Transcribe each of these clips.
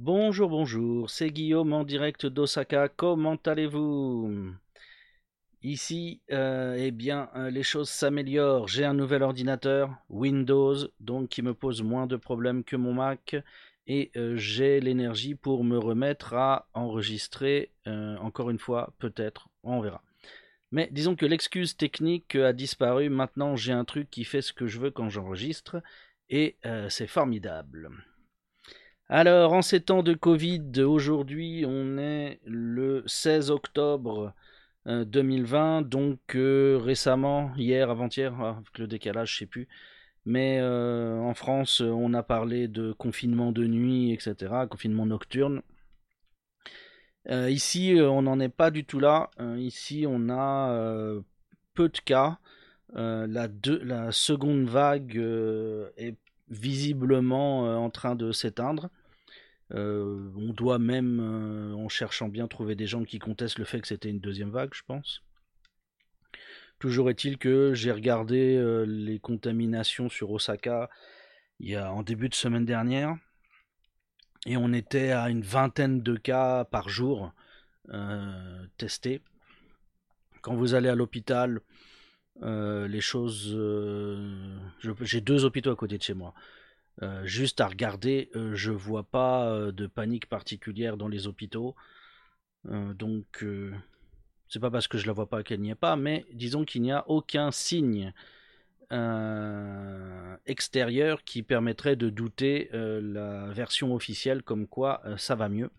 Bonjour, bonjour, c'est Guillaume en direct d'Osaka. Comment allez-vous? Ici, euh, eh bien, euh, les choses s'améliorent. J'ai un nouvel ordinateur, Windows, donc qui me pose moins de problèmes que mon Mac. Et euh, j'ai l'énergie pour me remettre à enregistrer, encore une fois, peut-être, on verra. Mais disons que l'excuse technique a disparu. Maintenant, j'ai un truc qui fait ce que je veux quand j'enregistre. Et c'est formidable. Alors, en ces temps de Covid, aujourd'hui, on est le 16 octobre 2020, euh, donc euh, récemment, hier, avant-hier, ah, avec le décalage, je sais plus. Mais euh, en France, on a parlé de confinement de nuit, etc., confinement nocturne. ici, on n'en est pas du tout là. ici, on a peu de cas. la, seconde vague est visiblement euh, en train de s'éteindre. Euh, on doit même, euh, en cherchant bien, trouver des gens qui contestent le fait que c'était une deuxième vague, je pense. Toujours est-il que j'ai regardé les contaminations sur Osaka il y a, en début de semaine dernière et on était à une vingtaine de cas par jour testés. Quand vous allez à l'hôpital, euh, les choses. Euh, j'ai deux hôpitaux à côté de chez moi. Euh, juste à regarder, je vois pas de panique particulière dans les hôpitaux. donc, c'est pas parce que je la vois pas qu'elle n'y est pas, mais disons qu'il n'y a aucun signe extérieur qui permettrait de douter la version officielle comme quoi ça va mieux.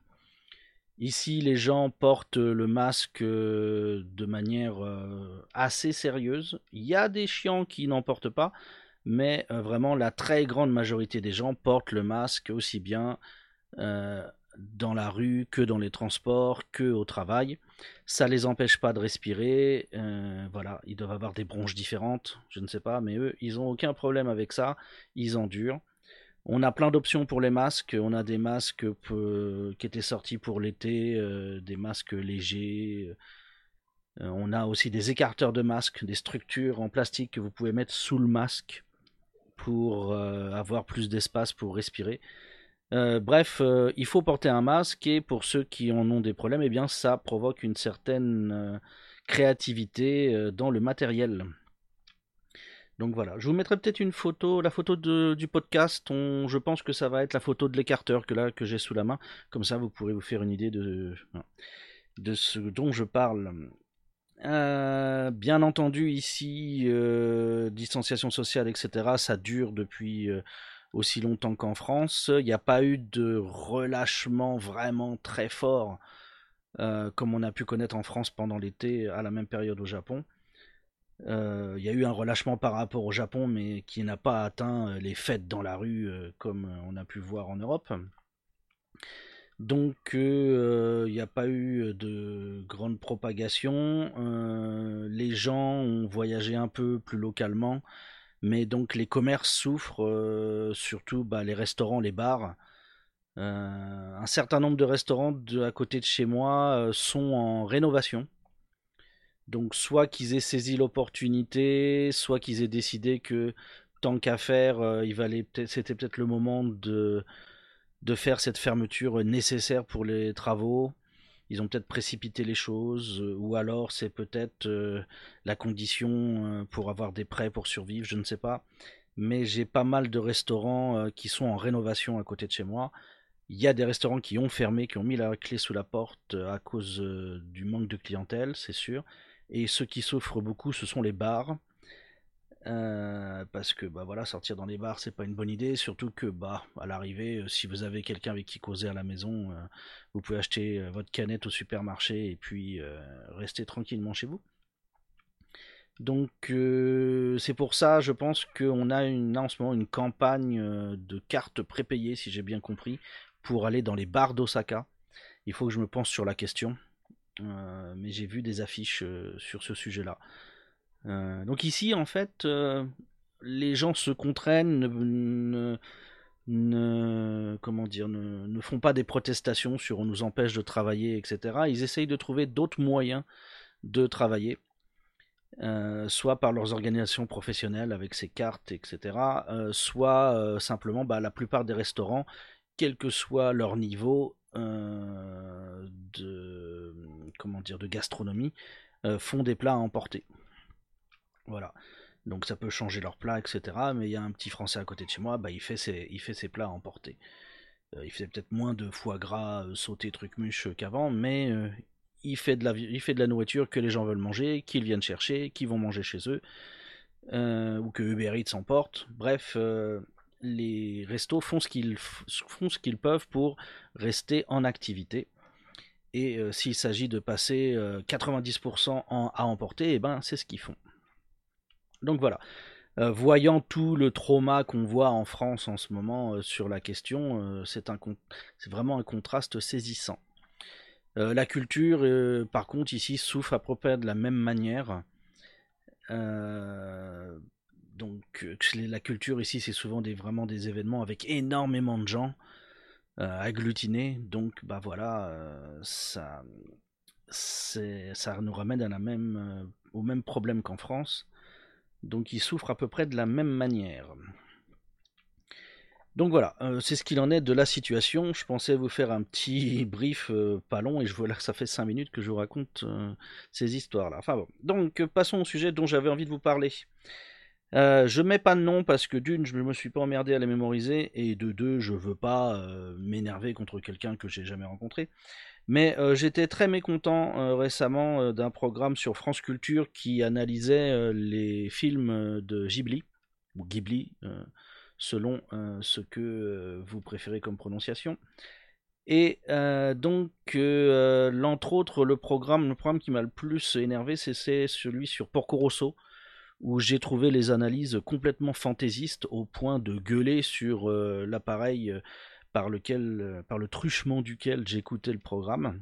Ici, les gens portent le masque euh, de manière euh, assez sérieuse. Il y a des chiants qui n'en portent pas, mais euh, vraiment la très grande majorité des gens portent le masque aussi bien dans la rue que dans les transports que au travail. Ça les empêche pas de respirer. voilà, ils doivent avoir des bronches différentes, je ne sais pas, mais eux, ils n'ont aucun problème avec ça. Ils endurent. On a plein d'options pour les masques. On a des masques qui étaient sortis pour l'été, euh, des masques légers. Euh, on a aussi des écarteurs de masques, des structures en plastique que vous pouvez mettre sous le masque pour euh, avoir plus d'espace pour respirer. bref, il faut porter un masque et pour ceux qui en ont des problèmes, eh bien ça provoque une certaine créativité dans le matériel. Donc voilà, je vous mettrai peut-être une photo, la photo du podcast. je pense que ça va être la photo de l'écarteur que j'ai sous la main. Comme ça, vous pourrez vous faire une idée de, de ce dont je parle. Euh, bien entendu, ici, euh, distanciation sociale, etc., ça dure depuis euh, aussi longtemps qu'en France. Il n'y a pas eu de relâchement vraiment très fort comme on a pu connaître en France pendant l'été à la même période au Japon. Euh, il y a eu un relâchement par rapport au Japon, mais qui n'a pas atteint euh, les fêtes dans la rue euh, comme on a pu voir en Europe. Donc il n'y a pas eu de grande propagation. les gens ont voyagé un peu plus localement, mais donc les commerces souffrent, surtout bah, les restaurants, les bars. un certain nombre de restaurants de, à côté de chez moi sont en rénovation. Donc soit qu'ils aient saisi l'opportunité, soit qu'ils aient décidé que tant qu'à faire, euh, c'était peut-être le moment de, faire cette fermeture nécessaire pour les travaux. Ils ont peut-être précipité les choses, euh, ou alors c'est peut-être euh, la condition pour avoir des prêts pour survivre, je ne sais pas. Mais j'ai pas mal de restaurants qui sont en rénovation à côté de chez moi. Il y a des restaurants qui ont fermé, qui ont mis la clé sous la porte à cause du manque de clientèle, c'est sûr. Et ceux qui souffrent beaucoup, ce sont les bars. Euh, parce que bah voilà, sortir dans les bars c'est pas une bonne idée, surtout que bah à l'arrivée, euh, si vous avez quelqu'un avec qui causer à la maison, euh, vous pouvez acheter votre canette au supermarché et puis rester tranquillement chez vous. Donc c'est pour ça, je pense qu'on a une, en ce moment une campagne de cartes prépayées, si j'ai bien compris, pour aller dans les bars d'Osaka. Il faut que je me pense sur la question. Euh, mais j'ai vu des affiches euh, sur ce sujet-là. Euh, donc ici, en fait, les gens se contraignent, ne, comment dire, ne, font pas des protestations sur on nous empêche de travailler, etc. Ils essayent de trouver d'autres moyens de travailler, soit par leurs organisations professionnelles avec ces cartes, etc., soit simplement, bah, la plupart des restaurants, quel que soit leur niveau de comment dire de gastronomie, font des plats à emporter. Voilà. Donc ça peut changer leur plat, etc. Mais il y a un petit Français à côté de chez moi, bah, il, fait ses, plats à emporter. il fait peut-être moins de foie gras sauté truc muche qu'avant, mais il, fait de la, il fait de la nourriture que les gens veulent manger, qu'ils viennent chercher, qu'ils vont manger chez eux, ou que Uber Eats s'emporte. Bref, les restos font ce qu'ils peuvent pour rester en activité. Et s'il s'agit de passer 90% à emporter, et eh ben c'est ce qu'ils font. Donc voilà. Euh, voyant tout le trauma qu'on voit en France en ce moment euh, sur la question, euh, c'est vraiment un contraste saisissant. la culture, par contre, ici souffre à peu près de la même manière. Donc la culture ici, c'est souvent des, vraiment des événements avec énormément de gens agglutinés. Donc bah voilà, ça, ça nous ramène au même problème qu'en France. Donc il souffre à peu près de la même manière. Donc voilà, euh, c'est ce qu'il en est de la situation. Je pensais vous faire un petit brief euh, pas long et je vois là que ça fait 5 minutes que je vous raconte euh, ces histoires-là. Enfin bon, donc passons au sujet dont j'avais envie de vous parler. Je mets pas de nom parce que d'une, je me suis pas emmerdé à les mémoriser et de deux, je veux pas m'énerver contre quelqu'un que j'ai jamais rencontré. Mais euh, j'étais très mécontent euh, récemment euh, d'un programme sur France Culture qui analysait les films de Ghibli, ou Ghibli, selon ce que vous préférez comme prononciation. Et donc, l'entre autres, le programme, le programme qui m'a le plus énervé, c'est celui sur Porco Rosso, où j'ai trouvé les analyses complètement fantaisistes au point de gueuler sur l'appareil par, lequel, euh, par le truchement duquel j'écoutais le programme.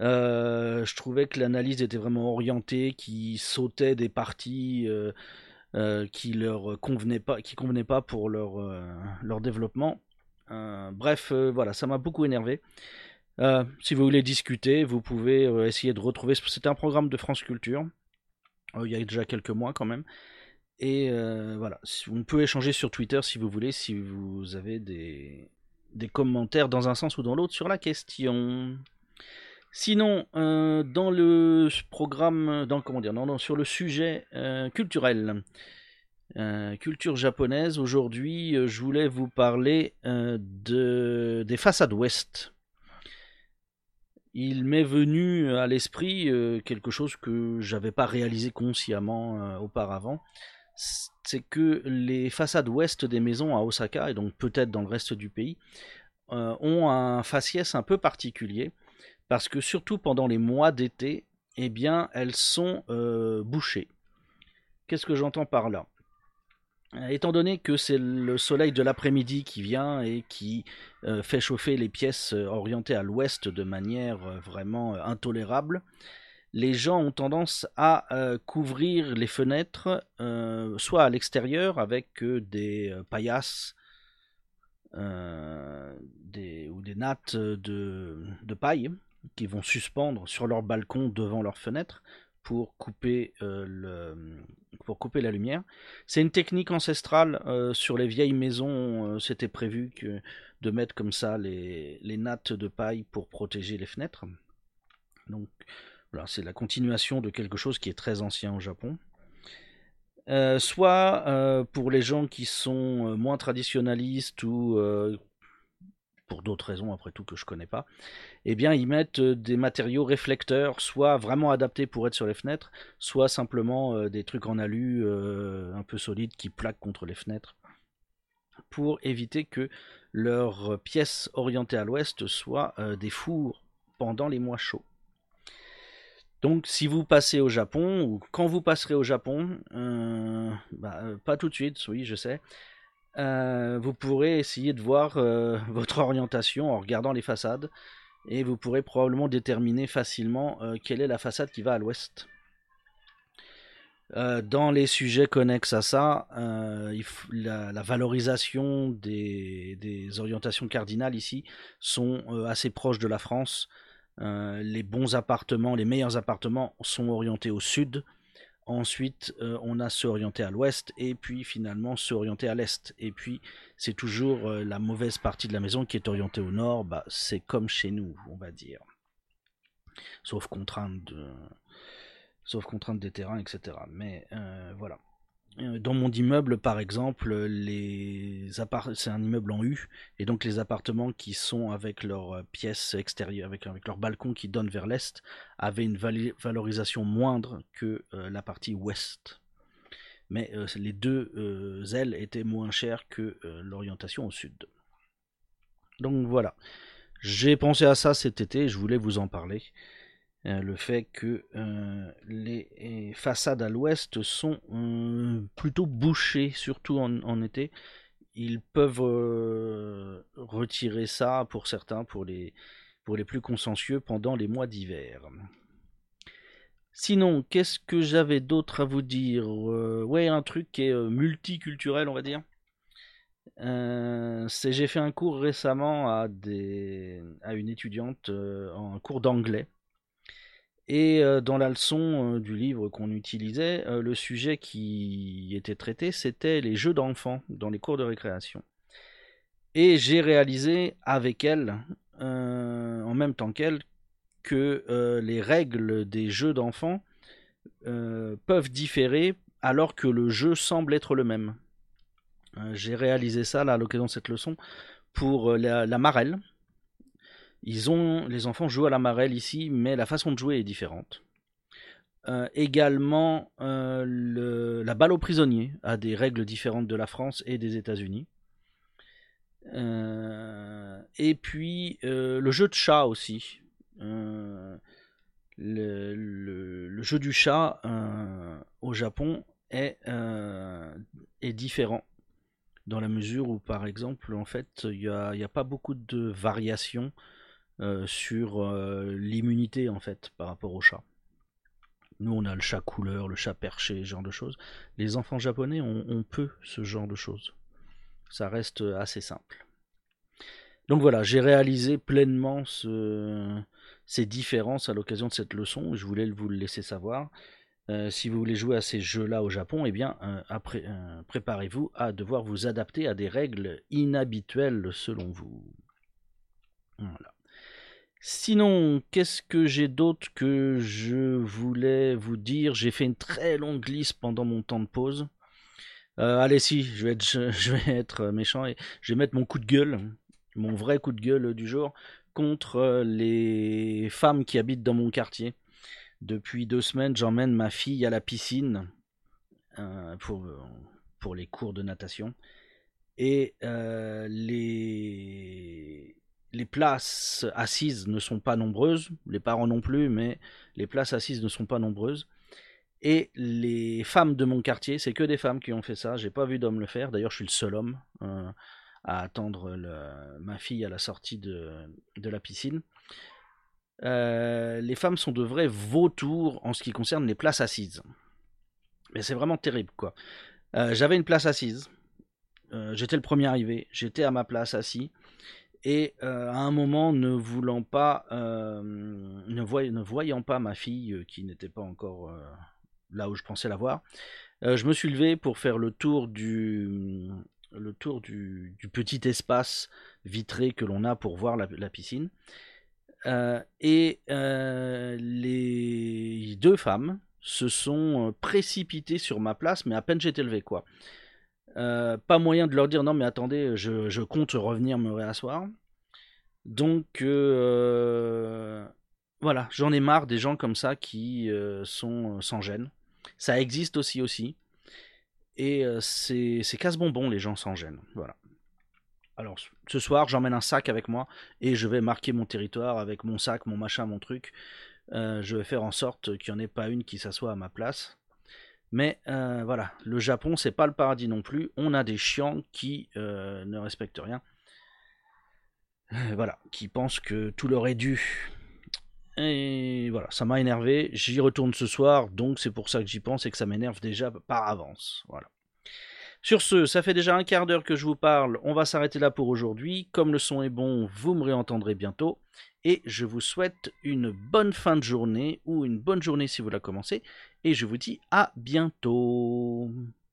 Euh, je trouvais que l'analyse était vraiment orientée, qui sautait des parties euh, qui leur convenaient pas, qui convenaient pas pour leur, leur développement. bref, voilà, ça m'a beaucoup énervé. si vous voulez discuter, vous pouvez essayer de retrouver. C'était un programme de France Culture. Il y a déjà quelques mois quand même. Et voilà, on peut échanger sur Twitter si vous voulez, si vous avez des, des commentaires dans un sens ou dans l'autre sur la question. Sinon, euh, dans le programme, dans comment dire, non, sur le sujet euh, culturel, euh, culture japonaise, aujourd'hui, je voulais vous parler de, des façades ouest. Il m'est venu à l'esprit quelque chose que j'avais pas réalisé consciemment auparavant c'est que les façades ouest des maisons à Osaka, et donc peut-être dans le reste du pays, euh, ont un faciès un peu particulier, parce que surtout pendant les mois d'été, eh bien, elles sont euh, bouchées. Qu'est-ce que j'entends par là? euh, Étant donné que c'est le soleil de l'après-midi qui vient et qui fait chauffer les pièces orientées à l'ouest de manière vraiment intolérable, les gens ont tendance à euh, couvrir les fenêtres, euh, soit à l'extérieur avec euh, des paillasses ou des nattes de, paille qui vont suspendre sur leur balcon devant leurs fenêtres pour couper, le, pour couper la lumière. C'est une technique ancestrale. sur les vieilles maisons, c'était prévu que, de mettre comme ça les, nattes de paille pour protéger les fenêtres. Donc c'est la continuation de quelque chose qui est très ancien au Japon. Euh, soit euh, pour les gens qui sont euh, moins traditionnalistes ou pour d'autres raisons après tout que je connais pas, eh bien ils mettent des matériaux réflecteurs, soit vraiment adaptés pour être sur les fenêtres, soit simplement des trucs en alu un peu solides qui plaquent contre les fenêtres, pour éviter que leurs pièces orientées à l'ouest soient des fours pendant les mois chauds. Donc si vous passez au Japon, ou quand vous passerez au Japon, euh, bah, euh, pas tout de suite, oui je sais, euh, vous pourrez essayer de voir votre orientation en regardant les façades, et vous pourrez probablement déterminer facilement quelle est la façade qui va à l'ouest. dans les sujets connexes à ça, la, valorisation des, orientations cardinales ici sont assez proches de la France. Euh, les bons appartements, les meilleurs appartements sont orientés au sud, Ensuite, euh, on a se à l'ouest et puis finalement se à l'est. Et puis, c'est toujours euh, la mauvaise partie de la maison qui est orientée au nord. Bah, c'est comme chez nous, on va dire. Sauf contrainte de, sauf contrainte des terrains, etc. Mais euh, voilà. Euh, dans mon immeuble, par exemple, c'est un immeuble en U, et donc les appartements qui sont avec leurs pièces extérieures, avec, avec leur balcon qui donne vers l'est, avaient une valorisation moindre que euh, la partie ouest. Mais euh, les deux ailes étaient moins chères que l'orientation au sud. Donc voilà. J'ai pensé à ça cet été, je voulais vous en parler. Euh, le fait que euh, les façades à l'ouest sont euh, plutôt bouchées, surtout en, été. Ils peuvent retirer ça pour certains, pour les, pour les plus consciencieux, pendant les mois d'hiver. Sinon, qu'est-ce que j'avais d'autre à vous dire Ouais, un truc qui est multiculturel, on va dire. j'ai fait un cours récemment à, des, à une étudiante en cours d'anglais et euh, dans la leçon euh, du livre qu'on utilisait, euh, le sujet qui était traité, c'était les jeux d'enfants dans les cours de récréation. Et j'ai réalisé avec elle, en même temps qu'elle, que les règles des jeux d'enfants peuvent différer alors que le jeu semble être le même. j'ai réalisé ça à l'occasion de cette leçon pour la marelle, ils ont, les enfants jouent à la marelle ici, mais la façon de jouer est différente. Euh, également, euh, la balle aux prisonniers a des règles différentes de la France et des États-Unis. Euh, et puis le jeu de chat aussi. Le, jeu du chat au Japon est, est différent dans la mesure où, par exemple, en fait, il n'y a, a, pas beaucoup de variations sur euh, l'immunité en fait par rapport au chat. Nous on a le chat couleur, le chat perché, ce genre de choses. Les enfants japonais ont, peu ce genre de choses. Ça reste assez simple. Donc voilà, j'ai réalisé pleinement ces différences à l'occasion de cette leçon. Je voulais vous le laisser savoir. Euh, si vous voulez jouer à ces jeux-là au Japon, eh bien, préparez-vous à devoir vous adapter à des règles inhabituelles selon vous. Voilà. Sinon, qu'est-ce que j'ai d'autre que je voulais vous dire? J'ai fait une très longue liste pendant mon temps de pause. Euh, allez, si, je vais, être, être méchant et je vais mettre mon coup de gueule, mon vrai coup de gueule du jour, contre les femmes qui habitent dans mon quartier. Depuis deux semaines, j'emmène ma fille à la piscine euh, pour, les cours de natation. Et euh, les les places assises ne sont pas nombreuses, les parents non plus, mais les places assises ne sont pas nombreuses. Et les femmes de mon quartier, c'est que des femmes qui ont fait ça. J'ai pas vu d'hommes le faire. D'ailleurs, je suis le seul homme euh, à attendre ma fille à la sortie de, la piscine. Euh, les femmes sont de vrais vautours en ce qui concerne les places assises. Mais c'est vraiment terrible, quoi. Euh, j'avais une place assise. j'étais le premier arrivé. J'étais à ma place assis et euh, à un moment ne voulant pas euh, ne, voyant pas ma fille euh, qui n'était pas encore là où je pensais la voir je me suis levé pour faire le tour du petit espace vitré que l'on a pour voir la, piscine. Et les deux femmes se sont précipitées sur ma place mais à peine j'étais levé quoi euh, pas moyen de leur dire non mais attendez, je, compte revenir me réasseoir. Donc euh, voilà, j'en ai marre des gens comme ça qui euh, sont sans gêne. Ça existe aussi aussi. Et c'est casse-bonbon les gens sans gêne. Voilà. Alors ce soir j'emmène un sac avec moi et je vais marquer mon territoire avec mon sac, mon machin, mon truc. je vais faire en sorte qu'il n'y en ait pas une qui s'assoit à ma place. Mais euh, voilà, le Japon, c'est pas le paradis non plus. On a des chiants qui euh, ne respectent rien. Euh, voilà, qui pensent que tout leur est dû. Et voilà, ça m'a énervé. J'y retourne ce soir, donc c'est pour ça que j'y pense et que ça m'énerve déjà par avance. Voilà. Sur ce, ça fait déjà un quart d'heure que je vous parle. On va s'arrêter là pour aujourd'hui. Comme le son est bon, vous me réentendrez bientôt. Et je vous souhaite une bonne fin de journée ou une bonne journée si vous la commencez. Et je vous dis à bientôt.